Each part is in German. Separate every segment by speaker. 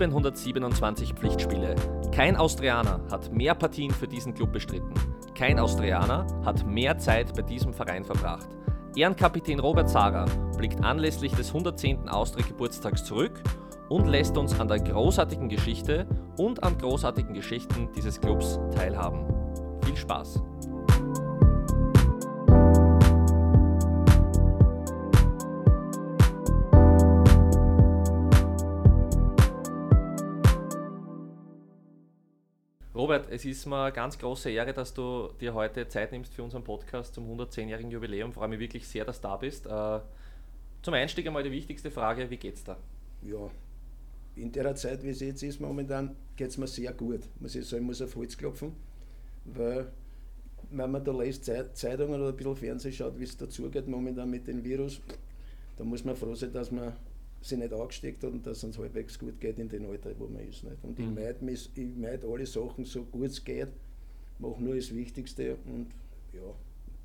Speaker 1: 727 Pflichtspiele. Kein Austrianer hat mehr Partien für diesen Club bestritten. Kein Austrianer hat mehr Zeit bei diesem Verein verbracht. Ehrenkapitän Robert Zara blickt anlässlich des 110. Austria-Geburtstags zurück und lässt uns an der großartigen Geschichte und an großartigen Geschichten dieses Clubs teilhaben. Viel Spaß! Robert, es ist mir eine ganz große Ehre, dass du dir heute Zeit nimmst für unseren Podcast zum 110-jährigen Jubiläum. Ich freue mich wirklich sehr, dass du da bist. Äh, zum Einstieg einmal die wichtigste Frage, wie geht's da?
Speaker 2: Ja, in der Zeit, wie es jetzt ist momentan, geht es mir sehr gut. Muss ich sagen, muss auf Holz klopfen, weil wenn man da liest Zeitungen oder ein bisschen Fernsehen schaut, wie es dazugeht momentan mit dem Virus, da muss man froh sein, dass man sich nicht angesteckt hat und dass es uns halbwegs gut geht in den Alter, wo man ist. Nicht? Und mhm. ich meide meid alle Sachen so gut es geht, mache nur das Wichtigste und ja,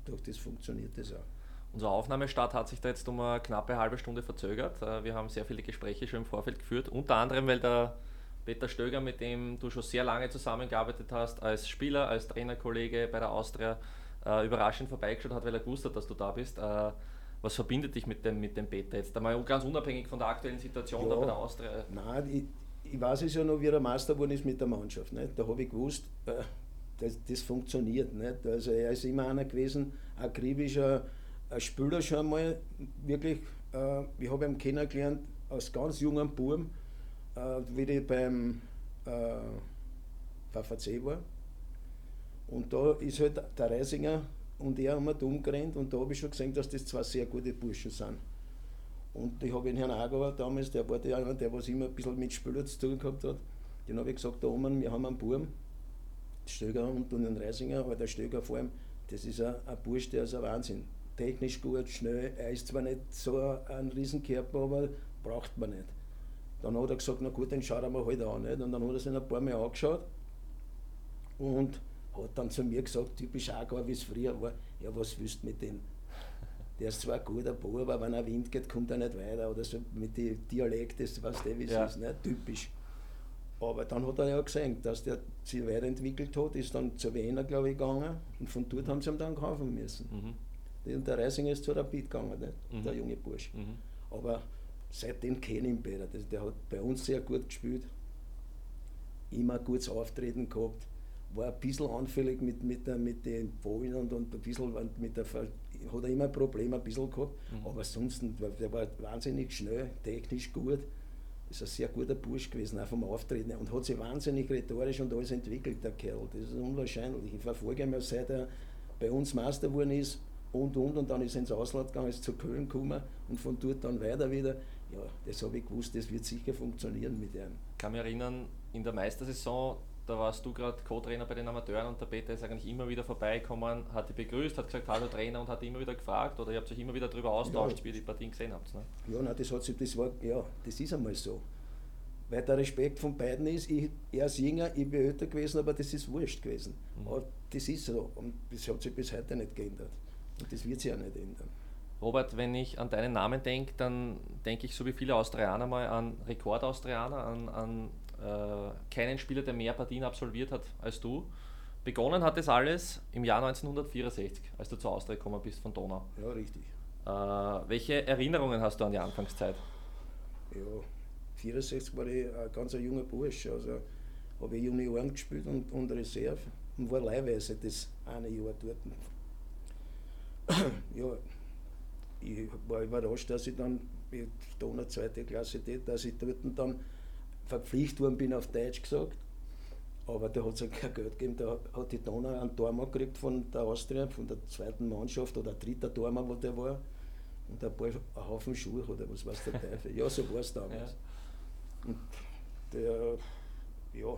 Speaker 2: durch das funktioniert das auch.
Speaker 1: Unser Aufnahmestart hat sich da jetzt um eine knappe halbe Stunde verzögert. Äh, wir haben sehr viele Gespräche schon im Vorfeld geführt, unter anderem, weil der Peter Stöger, mit dem du schon sehr lange zusammengearbeitet hast, als Spieler, als Trainerkollege bei der Austria, äh, überraschend vorbeigeschaut hat, weil er gewusst hat, dass du da bist. Äh, was verbindet dich mit dem, mit dem Peter jetzt? Einmal ganz unabhängig von der aktuellen Situation ja, da bei der Austria.
Speaker 2: Nein, ich, ich weiß es ja noch, wie er Meister geworden ist mit der Mannschaft. Nicht? Da habe ich gewusst, äh, das, das funktioniert. Nicht? Also er ist immer einer gewesen, akribischer ein Spieler schon mal, wirklich, äh, ich habe ihn kennengelernt als ganz jungen Buben, äh, wie ich beim äh, VVC war. Und da ist halt der Reisinger und er haben umgerannt und da habe ich schon gesehen, dass das zwei sehr gute Burschen sind. Und ich habe den Herrn Agauer damals, der war der, der was immer ein bisschen mit Spieler zu tun gehabt hat, den habe ich gesagt, da oben, wir haben einen Buben, Stöger und den Reisinger, aber der Stöger vor allem, das ist ein, ein Bursch, der ist ein Wahnsinn. Technisch gut, schnell, er ist zwar nicht so ein Riesenkörper, aber braucht man nicht. Dann hat er gesagt, na gut, den schaut er mal halt an. Nicht? Und dann hat er sich ein paar Mal angeschaut und hat dann zu mir gesagt, typisch auch wie es früher war, ja, was willst du mit dem? Der ist zwar ein guter Bauer, aber wenn er Wind geht, kommt er nicht weiter. Oder so mit dem Dialekt, das weißt du, wie es ja. ist, ne? typisch. Aber dann hat er ja gesehen, dass der sich weiterentwickelt hat, ist dann zu Wiener, glaube ich, gegangen und von dort haben sie ihn dann kaufen müssen. Mhm. Und der Reisinger ist zu Rapid gegangen, ne? mhm. der junge Bursch. Mhm. Aber seitdem kenne ich ihn besser. Der hat bei uns sehr gut gespielt, immer ein gutes Auftreten gehabt war ein bisschen anfällig mit, mit, der, mit den Fallen und, und ein bisschen mit der hat er immer ein Problem ein bisschen gehabt, mhm. aber sonst, der war wahnsinnig schnell, technisch gut, ist ein sehr guter Bursch gewesen, auch vom Auftreten und hat sich wahnsinnig rhetorisch und alles entwickelt, der Kerl, das ist unwahrscheinlich. Ich verfolge ihn, seit er bei uns Meister geworden ist und und und dann ist er ins Ausland gegangen, ist zu Köln gekommen und von dort dann weiter wieder. Ja, das habe ich gewusst, das wird sicher funktionieren mit ihm.
Speaker 1: Ich kann mich erinnern, in der Meistersaison da warst du gerade Co-Trainer bei den Amateuren und der Peter ist eigentlich immer wieder vorbeigekommen, hat dich begrüßt, hat gesagt, hallo Trainer und hat immer wieder gefragt oder ihr habt euch immer wieder darüber austauscht, ja. wie ihr die Partien gesehen habt. Ne?
Speaker 2: Ja, nein, das, hat sich, das, war, ja, das ist einmal so. Weil der Respekt von beiden ist, ich, er ist jünger, ich bin älter gewesen, aber das ist wurscht gewesen. Mhm. Aber das ist so und das hat sich bis heute nicht geändert. Und das wird sich auch nicht ändern.
Speaker 1: Robert, wenn ich an deinen Namen denke, dann denke ich so wie viele Austrianer mal an Rekordaustrianer, an, an keinen Spieler, der mehr Partien absolviert hat als du. Begonnen hat das alles im Jahr 1964, als du zur Austria gekommen bist von Donau.
Speaker 2: Ja, richtig.
Speaker 1: Äh, welche Erinnerungen hast du an die Anfangszeit?
Speaker 2: Ja, 64 war ich ein ganz junger Bursch. Also habe ich Junioren gespielt und, und Reserve und war leihweise das eine Jahr dort. ja, ich war überrascht, dass ich dann mit Donau zweite Klasse, dass ich dort dann verpflichtet worden bin, auf Deutsch gesagt. Aber da hat es halt kein Geld gegeben. Da hat die Donau einen Tormann gekriegt von der Austria, von der zweiten Mannschaft oder dritter Tormann, wo der war. Und ein paar ein Haufen Schuhe oder was weiß der Teufel. Ja, so war es damals. Ja. Und der, ja,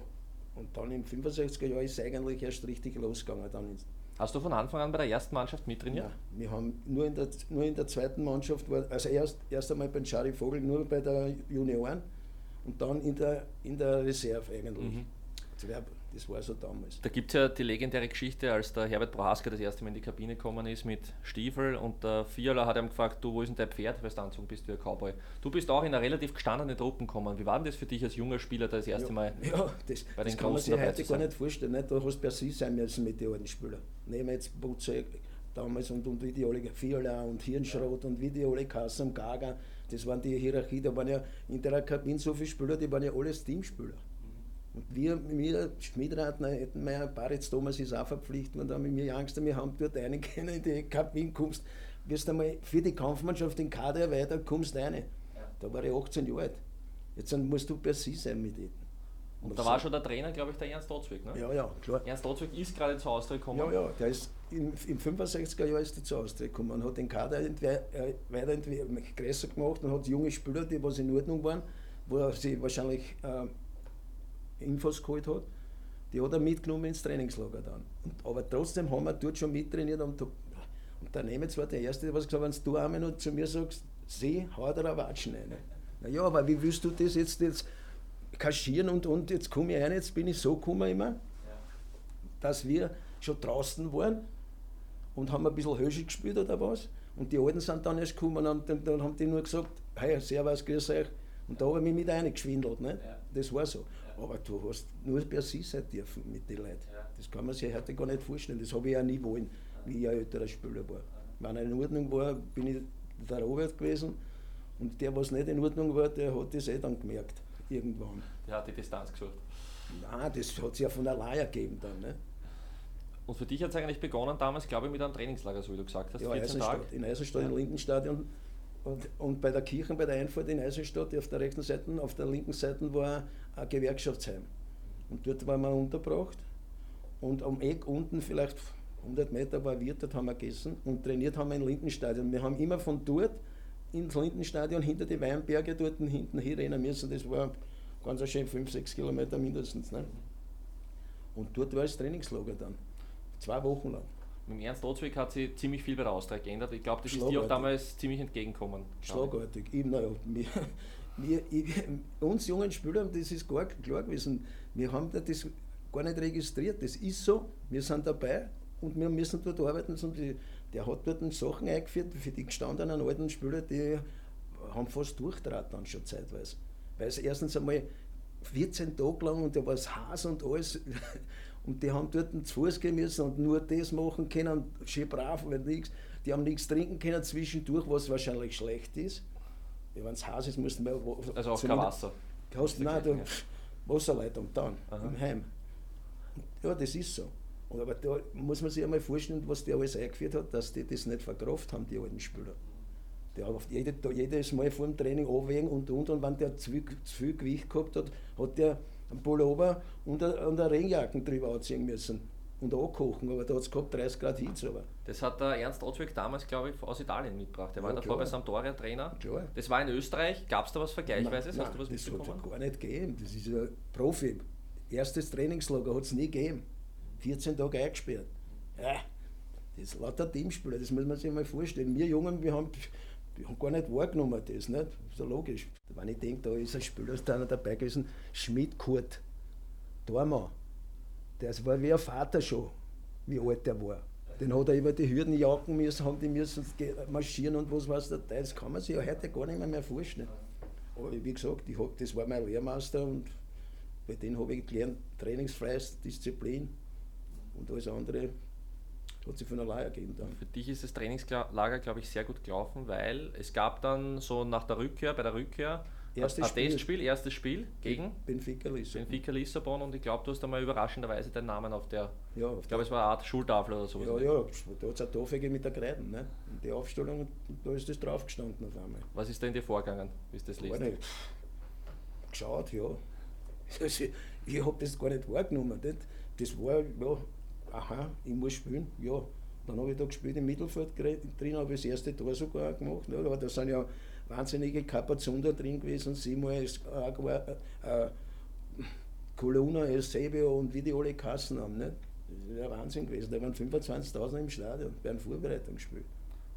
Speaker 2: und dann im 65er Jahr ist es eigentlich erst richtig losgegangen. Dann
Speaker 1: Hast du von Anfang an bei der ersten Mannschaft mittrainiert? Ja,
Speaker 2: wir haben nur in der, nur in der zweiten Mannschaft, war, also erst, erst einmal beim Charlie Vogel, nur bei der Junioren und dann in der, in der Reserve eigentlich. Mhm. Das war so damals.
Speaker 1: Da gibt es ja die legendäre Geschichte, als der Herbert Prohaska das erste Mal in die Kabine gekommen ist mit Stiefel und der Fiala hat ihm gefragt, du, wo ist denn dein Pferd, weil du anzogen bist wie ein Cowboy. Du bist auch in einer relativ gestandene Truppen gekommen. Wie war denn das für dich als junger Spieler, das erste
Speaker 2: ja,
Speaker 1: Mal
Speaker 2: ja, das, bei den das kann man sich heute gar nicht vorstellen. Nicht? Da hast du per se sein müssen mit den alten Spielern. Nehmen wir jetzt Butze damals und, und wie die alle, Fiala und Hirnschrot ja. und wie die alle Kassam, Gaga, das waren die Hierarchie, da waren ja in der Kabine so viele Spieler, die waren ja alles Teamspieler. Und wir, wir Schmidratner, Ettenmeier, Baritz Thomas ist auch verpflichtet und da haben wir Angst, wir haben dort einen können in die Kabine kommst, wirst einmal für die Kampfmannschaft den Kader erweitert, kommst rein. Ja. Da war ich 18 Jahre alt. Jetzt musst du per se sein mit denen.
Speaker 1: Und, da war schon der Trainer, glaube ich, der Ernst Dotzwig, ne?
Speaker 2: Ja, ja, klar.
Speaker 1: Ernst Dotzwig ist gerade zu Austria gekommen.
Speaker 2: Ja, ja, der ist im, im 65er Jahr ist er zu Austria gekommen und hat den Kader äh, weiterentwickelt, größer gemacht und hat junge Spieler, die was in Ordnung waren, wo er sich wahrscheinlich äh, Infos geholt hat, die hat er mitgenommen ins Trainingslager dann. Und, aber trotzdem haben wir dort schon mittrainiert und, und der Nemetz war der Erste, der was gesagt hat, wenn du einmal noch zu mir sagst, sieh, hau dir ein Watschen rein. Naja, aber wie willst du das jetzt, jetzt kaschieren und, und jetzt komme ich rein, jetzt bin ich so gekommen immer, ja. dass wir schon draußen waren und haben ein bisschen Hösche gespielt oder was. Und die Alten sind dann erst gekommen und dann, dann haben die nur gesagt, hey, servus, grüß euch. Und da habe ich mich mit reingeschwindelt. Ne? Ja. Das war so. Ja. Aber du hast nur per se sein dürfen mit den Leuten. Ja. Das kann man sich heute gar nicht vorstellen. Das habe ich auch nie wollen, wie ich ein älterer Spieler war. Wenn er in Ordnung war, bin ich der Robert gewesen. Und der, was nicht in Ordnung war, der hat das eh dann gemerkt irgendwann.
Speaker 1: Der hat die Distanz gesucht?
Speaker 2: Nein, das hat sich ja von allein ergeben dann. Ne?
Speaker 1: Und für dich hat es eigentlich begonnen damals, glaube ich, mit einem Trainingslager, so wie du gesagt hast,
Speaker 2: ja, 14 Eisenstadt, Tage? in Eisenstadt, ja. im Lindenstadion. Und, und bei der Kirche, bei der Einfahrt in Eisenstadt, auf der rechten Seite, auf der linken Seite war ein Gewerkschaftsheim. Und dort waren wir untergebracht. Und am Eck unten, vielleicht 100 Meter, war Wirt, dort haben wir gegessen. Und trainiert haben wir im Lindenstadion. Wir haben immer von dort ins Lindenstadion hinter die Weinberge dort hinten rennen müssen. Das war ganz schön 5, 6 Kilometer mindestens. Ne? Und dort war das Trainingslager dann. Zwei Wochen lang.
Speaker 1: Mit dem Ernst Otzwig hat sich ziemlich viel bei der Austria geändert. Ich glaube, das ist dir auch damals ziemlich entgegengekommen.
Speaker 2: Schlagartig. Ich, naja, wir, wir, ich, uns jungen Spielern, das ist gar klar gewesen, wir haben das gar nicht registriert. Das ist so, wir sind dabei und wir müssen dort arbeiten. Und die, der hat dort Sachen eingeführt für die gestandenen alten Spieler, die haben fast durchdraht dann schon zeitweise. Weil es erstens einmal 14 Tage lang und da war es Haas und alles und die haben dort zu Fuß gehen müssen und nur das machen können, schön brav, weil nichts. Die haben nichts trinken können zwischendurch, was wahrscheinlich schlecht ist. Ja, Wenn es Haas ist, mussten wir.
Speaker 1: Also auch kein Wasser.
Speaker 2: Hast, nein, du, Wasserleitung dann, Aha. im Heim. Ja, das ist so. Aber da muss man sich einmal vorstellen, was der alles eingeführt hat, dass die das nicht verkraft haben, die alten Spieler. Der hat jede, jedes Mal vor dem Training abwägen und und und wenn der zu viel, zu viel Gewicht gehabt hat, hat der einen Pullover und eine, Regenjacken drüber anziehen müssen und ankochen, aber da hat es gehabt 30 Grad Hitze. Aber.
Speaker 1: Das hat der Ernst Otzwig damals, glaube ich, aus Italien mitgebracht. Der war ja, davor klar. bei Sampdoria Trainer. Klar. Das war in Österreich. Gab es da was Vergleichweises?
Speaker 2: Nein, nein, das hat es gar nicht gegeben. Das ist ein Profi. Erstes Trainingslager hat es nie gegeben. 14 Tage eingesperrt. Ja, das ist lauter Teamspieler, das muss man sich mal vorstellen. Wir Jungen, wir haben, wir haben gar nicht wahrgenommen, das, nicht? das ist ja logisch. Wenn ich denke, da ist ein Spieler ist einer dabei gewesen, Schmidt Kurt, Dormann. Der war wie ein Vater schon, wie alt der war. Den hat er über die Hürden jagen müssen, haben die müssen marschieren und was weiß der Das kann man sich ja heute gar nicht mehr, mehr vorstellen. Aber wie gesagt, ich hab, das war mein Lehrmeister und bei dem habe ich gelernt, trainingsfreies Disziplin und alles andere hat sich von allein ergeben dann.
Speaker 1: Für dich ist das Trainingslager, glaube ich, sehr gut gelaufen, weil es gab dann so nach der Rückkehr, bei der Rückkehr,
Speaker 2: erstes
Speaker 1: ein Spiel. Testspiel, erstes Spiel gegen
Speaker 2: Benfica Lissabon.
Speaker 1: Benfica Lissabon und ich glaube, du hast einmal überraschenderweise deinen Namen auf der, ja, auf ich glaube, es war eine Art Schultafel oder so.
Speaker 2: Ja, ja, da hat es eine Tafel mit der Kreiden, ne? die Aufstellung, da ist das draufgestanden auf einmal.
Speaker 1: Was ist da in dir vorgegangen, wie ist das liest?
Speaker 2: Nicht. Geschaut, ja. ich habe das gar nicht wahrgenommen. Nicht? Das war, ja, aha, ich muss spielen, ja. Dann habe ich da gespielt im Mittelfeld drin, habe ich das erste Tor sogar gemacht. Ne? Aber da sind ja wahnsinnige Kapazunder drin gewesen, siebenmal Agua, äh, äh, Colonna, Eusebio und wie die alle Kassen haben. Ne? Das ist ja Wahnsinn gewesen. Da waren 25.000 im Stadion bei einem Vorbereitungsspiel.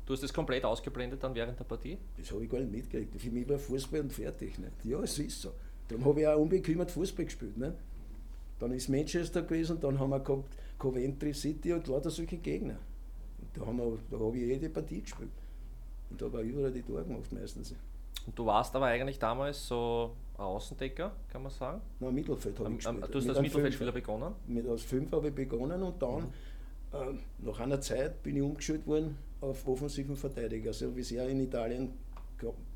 Speaker 1: Du hast das komplett ausgeblendet dann während der Partie?
Speaker 2: Das habe ich gar nicht mitgekriegt. Für mich war Fußball und fertig. Ne? Ja, es ist so. Darum habe ich auch unbekümmert Fußball gespielt. Ne? Dann ist Manchester gewesen, dann haben wir gehabt Coventry City und lauter solche Gegner. Und da, haben wir, da habe ich jede Partie gespielt. Und da war überall die Tore gemacht meistens.
Speaker 1: Und du warst aber eigentlich damals so ein Außendecker, kann man sagen?
Speaker 2: Nein, Mittelfeld habe ich gespielt.
Speaker 1: Du hast
Speaker 2: Mit
Speaker 1: als Mittelfeldspieler begonnen?
Speaker 2: Mit als Fünfer habe ich begonnen und dann, ähm, nach einer Zeit, bin ich umgeschult worden auf offensiven Verteidiger. Also wie es ja in Italien,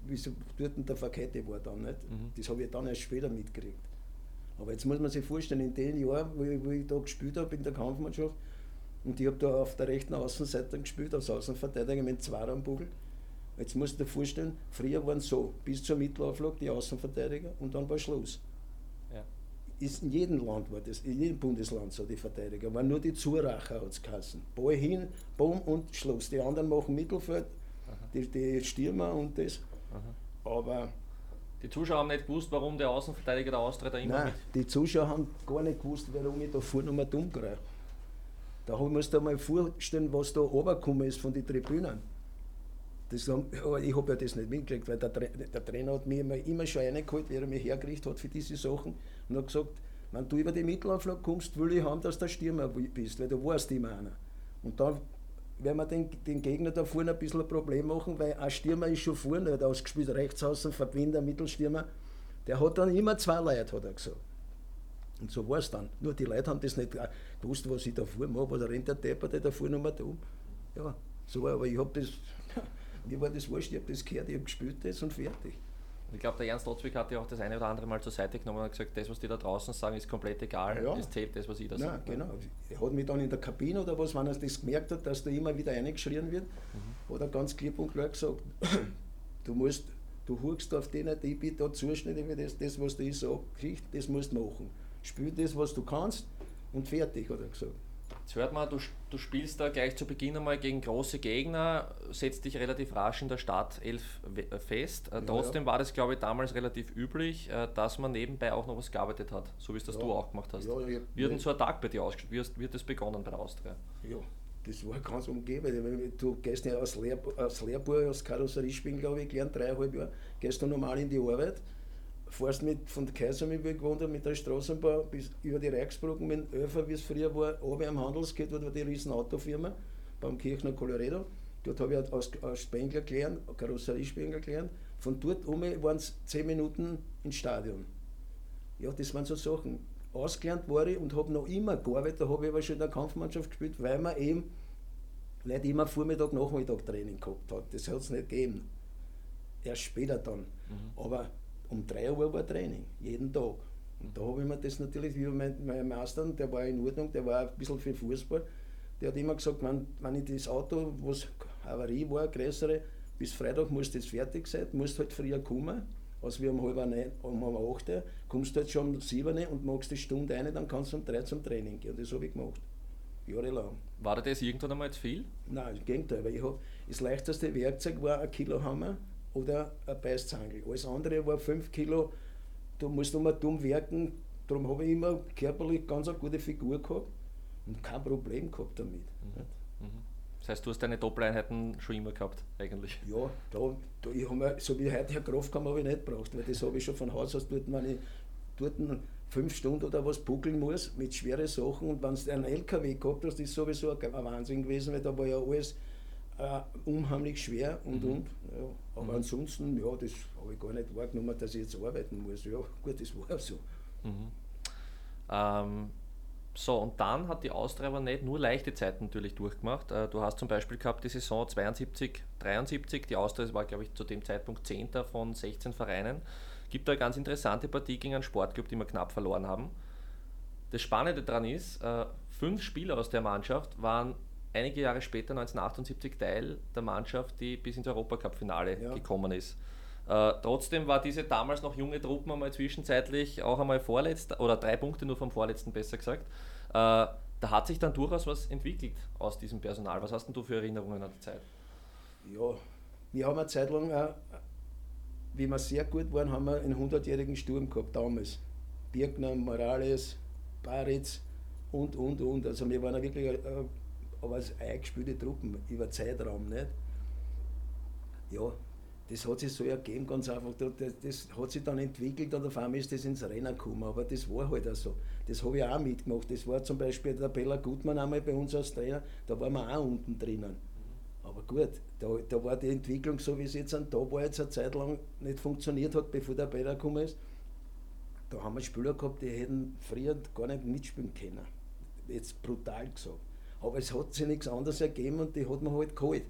Speaker 2: wie so dort der Verkette war dann. Nicht?
Speaker 1: Mhm.
Speaker 2: Das habe ich dann erst später mitgekriegt. Aber jetzt muss man sich vorstellen, in den Jahren, wo ich, wo ich da gespielt habe in der Kampfmannschaft, und ich habe da auf der rechten Außenseite gespielt, als Außenverteidiger mit zwei am Bugel. Jetzt musst du dir vorstellen, früher waren es so, bis zur Mittelauflage die Außenverteidiger und dann war Schluss
Speaker 1: Ja.
Speaker 2: ist in jedem Land war das, in jedem Bundesland so die Verteidiger, waren nur die Zuracher hat es geheißen. Ball hin, Boom und Schluss. Die anderen machen Mittelfeld, die, die Stürmer und das. Aber
Speaker 1: Die Zuschauer haben nicht gewusst, warum der Außenverteidiger der Austria da immer
Speaker 2: nein,
Speaker 1: mit.
Speaker 2: die Zuschauer haben gar nicht gewusst, warum ich da vorne mal dumm greife. Da musst du dir mal vorstellen, was da runtergekommen ist von den Tribünen. Das haben, aber ich habe ja das nicht mitgekriegt, weil der, der Trainer hat mich immer, immer schon reingeholt, wie er mich hergerichtet hat für diese Sachen und hat gesagt, wenn du über die Mittelauflage kommst, will ich haben, dass du der Stürmer bist, weil du warst immer einer. Und dann werden wir den, den Gegner da vorne ein bisschen ein Problem machen, weil ein Stürmer ist schon vorne, hat ausgespielt, rechts außen, Verbinder, Mittelstürmer. Der hat dann immer zwei Leute, hat er gesagt. Und so war es dann. Nur die Leute haben das nicht gewusst, was ich da vorne mache, da rennt der Depper, der da vorne nochmal um. Ja, so war, aber ich habe das, mir war das wurscht, ich habe das gehört, ich habe gespielt das und fertig.
Speaker 1: Ich glaube, der Ernst Lotzwig hat ja auch das eine oder andere Mal zur Seite genommen und gesagt, das, was die da draußen sagen, ist komplett egal.
Speaker 2: Ja.
Speaker 1: Es zählt das, was ich da sage.
Speaker 2: genau. Er hat mich dann in der Kabine oder was, wenn er das gemerkt hat, dass da immer wieder reingeschrien wird, hat er ganz klipp und klar gesagt, du musst, du hurkst auf den, die bitte da wie das, das, was du ich sage, das musst du machen. Spiel das, was du kannst und fertig, hat er gesagt.
Speaker 1: Jetzt hört man, du, du spielst da gleich zu Beginn einmal gegen große Gegner, setzt dich relativ rasch in der Startelf äh, fest. Äh,
Speaker 2: Ja,
Speaker 1: Trotzdem
Speaker 2: ja.
Speaker 1: war das, glaube ich, damals relativ üblich, äh, dass man nebenbei auch noch was gearbeitet hat, so wie es das
Speaker 2: Ja.
Speaker 1: du auch gemacht hast. Wie hat denn so ein Tag bei dir ausgeschaut? Wie hast- wird das begonnen bei der Austria?
Speaker 2: Ja, das war ganz umgeben. Du gehst ja als, Lehr als Lehrbuhr, als Karosseriespielen, glaube ich, gelernt, dreieinhalb Jahre, gehst du normal in die Arbeit, fährst mit, von der Kaisermühle gewohnt habe, mit der Straßenbahn bis über die Reichsbrücken mit dem Öfer, wie es früher war, oben am Handelsgate, dort war die riesen Autofirma, beim Kirchner Colorado. Dort habe ich als, als Spengler gelernt, Karosseriespengler gelernt. Von dort um waren es zehn Minuten ins Stadion. Ja, das waren so Sachen. Ausgelernt war ich und habe noch immer gearbeitet, da habe ich aber schon in der Kampfmannschaft gespielt, weil man eben nicht immer Vormittag, Nachmittag Training gehabt hat. Das hat es nicht gegeben. Erst später dann. Aber um 3 Uhr war Training, jeden Tag. Und da habe ich mir das natürlich, wie mein, mein Meister, der war in Ordnung, der war ein bisschen für Fußball, der hat immer gesagt, wenn, wenn ich das Auto, was Havarie war, größere, bis Freitag muss das fertig sein, musst halt früher kommen, als wir um halb neun, um halb acht, kommst du halt schon um sieben und machst die Stunde eine, dann kannst du um drei zum Training gehen. Und das habe ich gemacht. Jahrelang.
Speaker 1: War dir das irgendwann einmal zu viel?
Speaker 2: Nein, im Gegenteil, weil ich hab, das leichteste Werkzeug war ein Kilo Hammer oder ein Beißzangel. Alles andere war 5 Kilo, da musst du immer dumm werken. Darum habe ich immer körperlich ganz eine gute Figur gehabt und kein Problem gehabt damit.
Speaker 1: Das heißt, du hast deine Doppeleinheiten schon immer gehabt, eigentlich.
Speaker 2: Ja, da, da ich mir, so wie heute Herr Kraftkammer habe ich nicht gebraucht, weil das habe ich schon von Haus aus dort, wenn ich dort fünf Stunden oder was buckeln muss mit schweren Sachen und wenn du einen LKW gehabt hast, ist sowieso ein ein Wahnsinn gewesen, weil da war ja alles äh, unheimlich schwer und und. Ja. Aber ansonsten, ja, das habe ich gar nicht wahrgenommen, dass ich jetzt arbeiten muss. Ja, gut, das war so.
Speaker 1: Ähm, so, und dann hat die Austria aber nicht nur leichte Zeiten natürlich durchgemacht. Äh, Du hast zum Beispiel gehabt die Saison 72, 73. Die Austria war, glaube ich, zu dem Zeitpunkt 10. von 16 Vereinen. Gibt da eine ganz interessante Partie gegen einen Sportclub, die wir knapp verloren haben. Das Spannende daran ist, äh, fünf Spieler aus der Mannschaft waren einige Jahre später, 1978, Teil der Mannschaft, die bis ins Europacup-Finale
Speaker 2: Ja.
Speaker 1: gekommen ist. Äh, trotzdem war diese damals noch junge Truppen einmal zwischenzeitlich auch einmal vorletzt, oder drei Punkte nur vom vorletzten besser gesagt. Äh, da hat sich dann durchaus was entwickelt aus diesem Personal. Was hast denn du für Erinnerungen an die Zeit?
Speaker 2: Ja, wir haben eine Zeit lang, auch, wie wir sehr gut waren, haben wir einen 100-jährigen Sturm gehabt damals. Birkner, Morales, Baritz und, und, und. Also wir waren wirklich äh, aber als eingespielte Truppen über Zeitraum. Nicht? Ja, das hat sich so ergeben, ganz einfach. Das, das hat sich dann entwickelt und auf einmal ist das ins Rennen gekommen. Aber das war halt auch so. Das habe ich auch mitgemacht. Das war zum Beispiel der Bella Gutmann einmal bei uns als Trainer, da waren wir auch unten drinnen. Aber gut, da, da war die Entwicklung so, wie es jetzt an da war, jetzt eine Zeit lang nicht funktioniert hat, bevor der Bella gekommen ist. Da haben wir Spieler gehabt, die hätten früher gar nicht mitspielen können. Jetzt brutal gesagt. Aber es hat sich nichts anderes ergeben und die hat man halt geholt.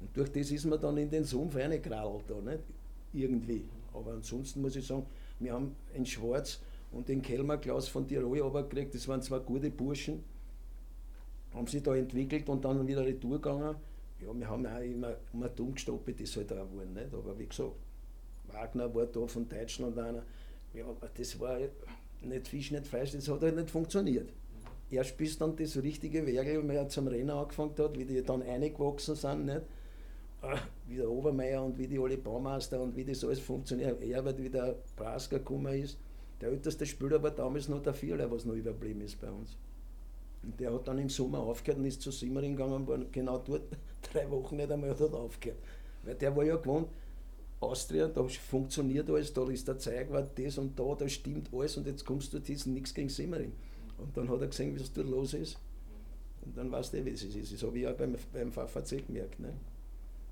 Speaker 2: Und durch das ist man dann in den Sumpf reingekrallt da, nicht? Irgendwie. Aber ansonsten muss ich sagen, wir haben in Schwarz und den Kelmer Klaus von Tirol gekriegt, das waren zwei gute Burschen, haben sich da entwickelt und dann wieder retour gegangen. Ja, wir haben auch immer, immer dumm gestoppt, das halt auch geworden, nicht? Aber wie gesagt, Wagner war da von Deutschland einer, ja, das war nicht Fisch, nicht Fleisch, das hat halt nicht funktioniert. Erst bis dann das richtige wenn man zum Rennen angefangen hat, wie die dann eingewachsen sind, nicht? Ah, wie der Obermeier und wie die alle Baumeister und wie das alles funktioniert. Er wird wie der Prasker gekommen ist. Der älteste Spieler war damals noch der Vierler, was noch überblieben ist bei uns. Und der hat dann im Sommer aufgehört und ist zu Simmering gegangen und war genau dort drei Wochen nicht einmal dort aufgehört. Weil der war ja gewohnt, Austria, da funktioniert alles, da ist der Zeigwart, das und da, da stimmt alles und jetzt kommst du diesen nichts gegen Simmering. Und dann hat er gesehen, wie es dort los ist. Und dann weißt du, wie es ist. Das habe ich auch beim, beim VVC gemerkt. Ne?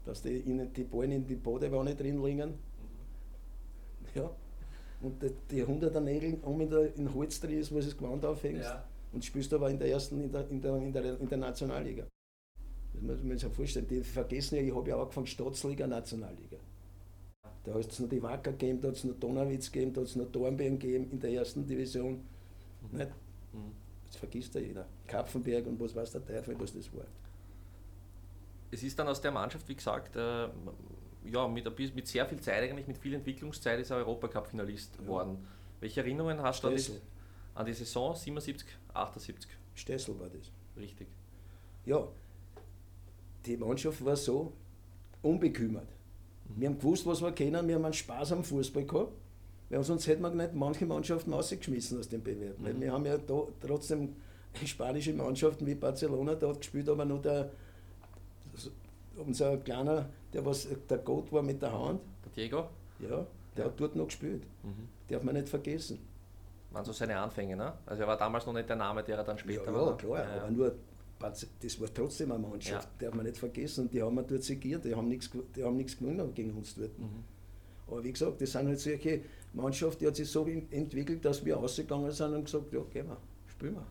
Speaker 2: Dass die, in, die Ballen in die Badewanne drin liegen. Ja. Und die, die 100er Nägel um in, der, in Holz drin ist, wo du das Gewand aufhängst. Ja. Und spielst aber in der ersten, in der, in der, in der, in der Nationalliga. Das muss man sich vorstellen. Die vergessen ja, ich habe ja angefangen Staatsliga, Nationalliga. Da hat es noch die Wacker gegeben, da hat es noch Donauwitz gegeben, da hat es noch Dornbirn gegeben in der ersten Division. Mhm. Mhm. Das vergisst ja jeder. Kapfenberg und was weiß der Teufel, was das war.
Speaker 1: Es ist dann aus der Mannschaft, wie gesagt, äh, ja, mit, mit sehr viel Zeit eigentlich, mit viel Entwicklungszeit ist er Europacup-Finalist geworden. Ja. Welche Erinnerungen hast du an die, an die Saison 77, 78?
Speaker 2: Stessel war das.
Speaker 1: Richtig.
Speaker 2: Ja, die Mannschaft war so unbekümmert. Wir haben gewusst, was wir kennen, wir haben einen Spaß am Fußball gehabt. Weil sonst hätten wir nicht manche Mannschaften rausgeschmissen aus dem Bewerb. Mhm. Wir haben ja da trotzdem spanische Mannschaften wie Barcelona dort gespielt, aber nur der, unser kleiner, der was der Gott war mit der Hand.
Speaker 1: Der Diego?
Speaker 2: Ja, der ja. hat dort noch gespielt. Mhm. Darf man nicht vergessen.
Speaker 1: Waren so seine Anfänge, ne? Also er war damals noch nicht der Name, der er dann später
Speaker 2: ja,
Speaker 1: war.
Speaker 2: Ja, klar, ja, aber nur das war trotzdem eine Mannschaft, ja. darf man nicht vergessen. Und die haben wir dort segiert, die haben nichts, die haben nichts gewonnen gegen uns dort. Mhm. Aber wie gesagt, das sind halt solche Mannschaften, die hat sich so entwickelt, dass wir rausgegangen sind und gesagt, ja, gehen wir, spielen wir.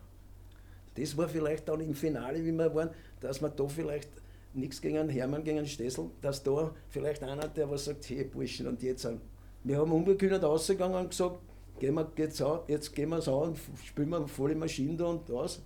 Speaker 2: Das war vielleicht dann im Finale, wie wir waren, dass wir da vielleicht nichts gegen Hermann, gegen Stessel, dass da vielleicht einer, der was sagt, hey Burschen, und jetzt sind. Wir haben unbekümmert rausgegangen und gesagt, gehen wir, geht's an, jetzt gehen wir es an und spielen wir volle Maschine da und das.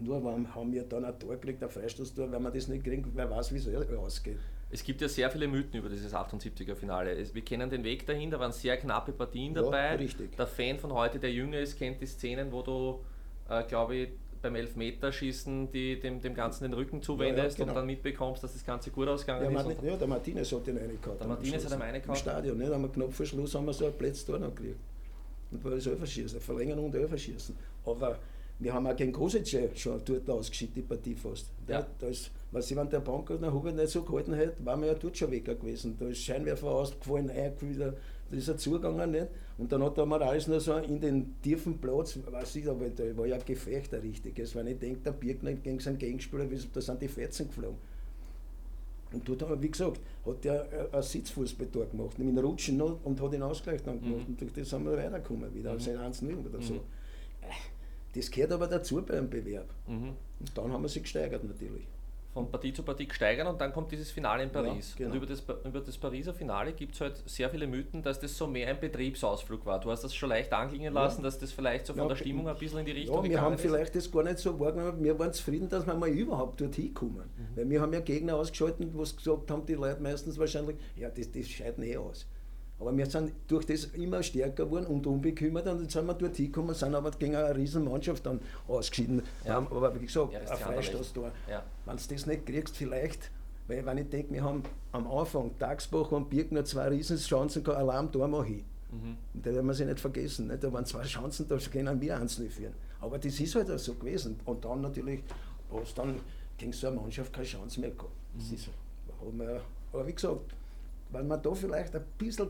Speaker 2: Nur haben wir dann ein Tor gekriegt, ein Freistoßtor, wenn wir das nicht kriegen, wer weiß, wie es ausgeht.
Speaker 1: Es gibt ja sehr viele Mythen über dieses 78er-Finale. Wir kennen den Weg dahin, da waren sehr knappe Partien dabei.
Speaker 2: Ja, richtig.
Speaker 1: Der Fan von heute, der jünger ist, kennt die Szenen, wo du, äh, glaube ich, beim Elfmeterschießen die, dem, dem Ganzen den Rücken zuwendest ja, ja, genau. und dann mitbekommst, dass das Ganze gut ausgegangen
Speaker 2: ja,
Speaker 1: ist.
Speaker 2: ja, der Martinez hat den eine gehabt.
Speaker 1: Der Martinez hat den eine gehabt.
Speaker 2: Im Stadion, nicht? Am knapp vor Schluss haben wir so ein Plätzchen noch gekriegt. Und war das Elferschießen, Verlängerung und Elferschießen. Aber wir haben auch gegen Kosice schon dort ausgeschieden, die Partie fast. Ja. Da ist, was ich, wenn der Bankgärtner Hubert nicht so gehalten hätte, waren wir ja dort schon weg gewesen. Da ist Scheinwerfer ausgefallen, wieder, da ist er zugegangen. Nicht? Und dann hat der Morales nur so in den tiefen Platz, weiß ich, aber da war ja ein Gefecht ein richtiges. Wenn ich denke, der Birkner gegen seinen Gegenspieler, da sind die 14 geflogen. Und dort haben wir, wie gesagt, hat der ein Sitzfußball gemacht, mit Rutschen noch und hat den Ausgleich dann gemacht. Mhm. Und durch das sind wir weitergekommen, wieder mhm. 1-0 oder so. Mhm. Das gehört aber dazu beim Bewerb. Mhm. Und dann haben wir sich gesteigert natürlich.
Speaker 1: Von Partie zu Partie gesteigert und dann kommt dieses Finale in Paris. Ja, genau. Und über das, über das Pariser Finale gibt es halt sehr viele Mythen, dass das so mehr ein Betriebsausflug war. Du hast das schon leicht anklingen lassen, ja. dass das vielleicht so von ja, der Stimmung ein bisschen in die Richtung
Speaker 2: Ja, wir haben ist. vielleicht das gar nicht so wahrgenommen, wir waren zufrieden, dass wir mal überhaupt dorthin kommen. Mhm. Weil wir haben ja Gegner ausgeschaltet, wo gesagt haben, die Leute meistens wahrscheinlich, ja, das, das scheiden eh aus. Aber wir sind durch das immer stärker geworden und unbekümmert und jetzt sind wir dort hingekommen, sind aber gegen eine riesen Mannschaft dann ausgeschieden. Ja. Aber wie gesagt, ja, ein Freistoßtor. Ja. Wenn du das nicht kriegst, vielleicht, weil wenn ich denke, wir haben am Anfang Tagsbach und Birkner zwei Riesenchancen gehabt, Alarm da mal hin. Mhm. Da werden wir sie nicht vergessen. Nicht? Da waren zwei Chancen, da können wir einzeln führen. Aber das ist halt auch so gewesen. Und dann natürlich, hast dann gegen so eine Mannschaft keine Chance mehr gehabt. Das mhm. ist, aber wie gesagt, wenn man da vielleicht ein bisschen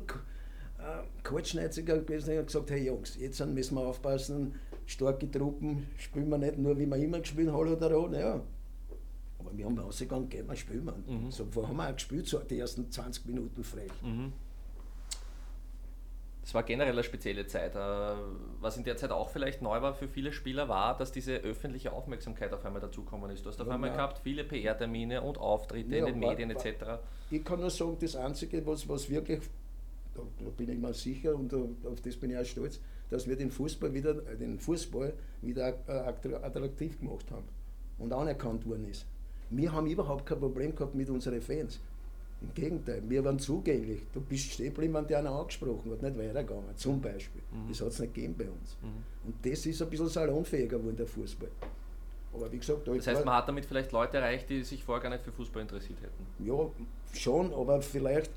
Speaker 2: äh, kaltschneidiger gewesen wäre und gesagt, hey Jungs, jetzt müssen wir aufpassen, starke Truppen spielen wir nicht nur, wie wir immer gespielt haben oder rot, ja. Aber wir haben rausgegangen, gehen wir spielen wir. Mhm. So haben wir auch gespielt, so die ersten 20 Minuten frech. Mhm.
Speaker 1: Es war generell eine spezielle Zeit. Äh, was in der Zeit auch vielleicht neu war für viele Spieler, war, dass diese öffentliche Aufmerksamkeit auf einmal dazugekommen ist. Du hast auf ja, einmal gehabt viele PR-Termine und Auftritte ja, in den war, Medien etc.
Speaker 2: Ich kann nur sagen, das Einzige, was, was wirklich, da, da bin ich mal sicher und auf das bin ich auch stolz, dass wir den Fußball wieder, den Fußball wieder attraktiv gemacht haben und anerkannt worden ist. Wir haben überhaupt kein Problem gehabt mit unseren Fans. Im Gegenteil, wir waren zugänglich. Du bist stehen geblieben, der einer angesprochen hat, nicht weitergegangen, zum Beispiel. Mhm. Das hat es nicht gegeben bei uns. Mhm. Und das ist ein bisschen salonfähiger geworden, der Fußball.
Speaker 1: Aber wie gesagt, da das heißt, man hat damit vielleicht Leute erreicht, die sich vorher gar nicht für Fußball interessiert hätten.
Speaker 2: Ja, schon, aber vielleicht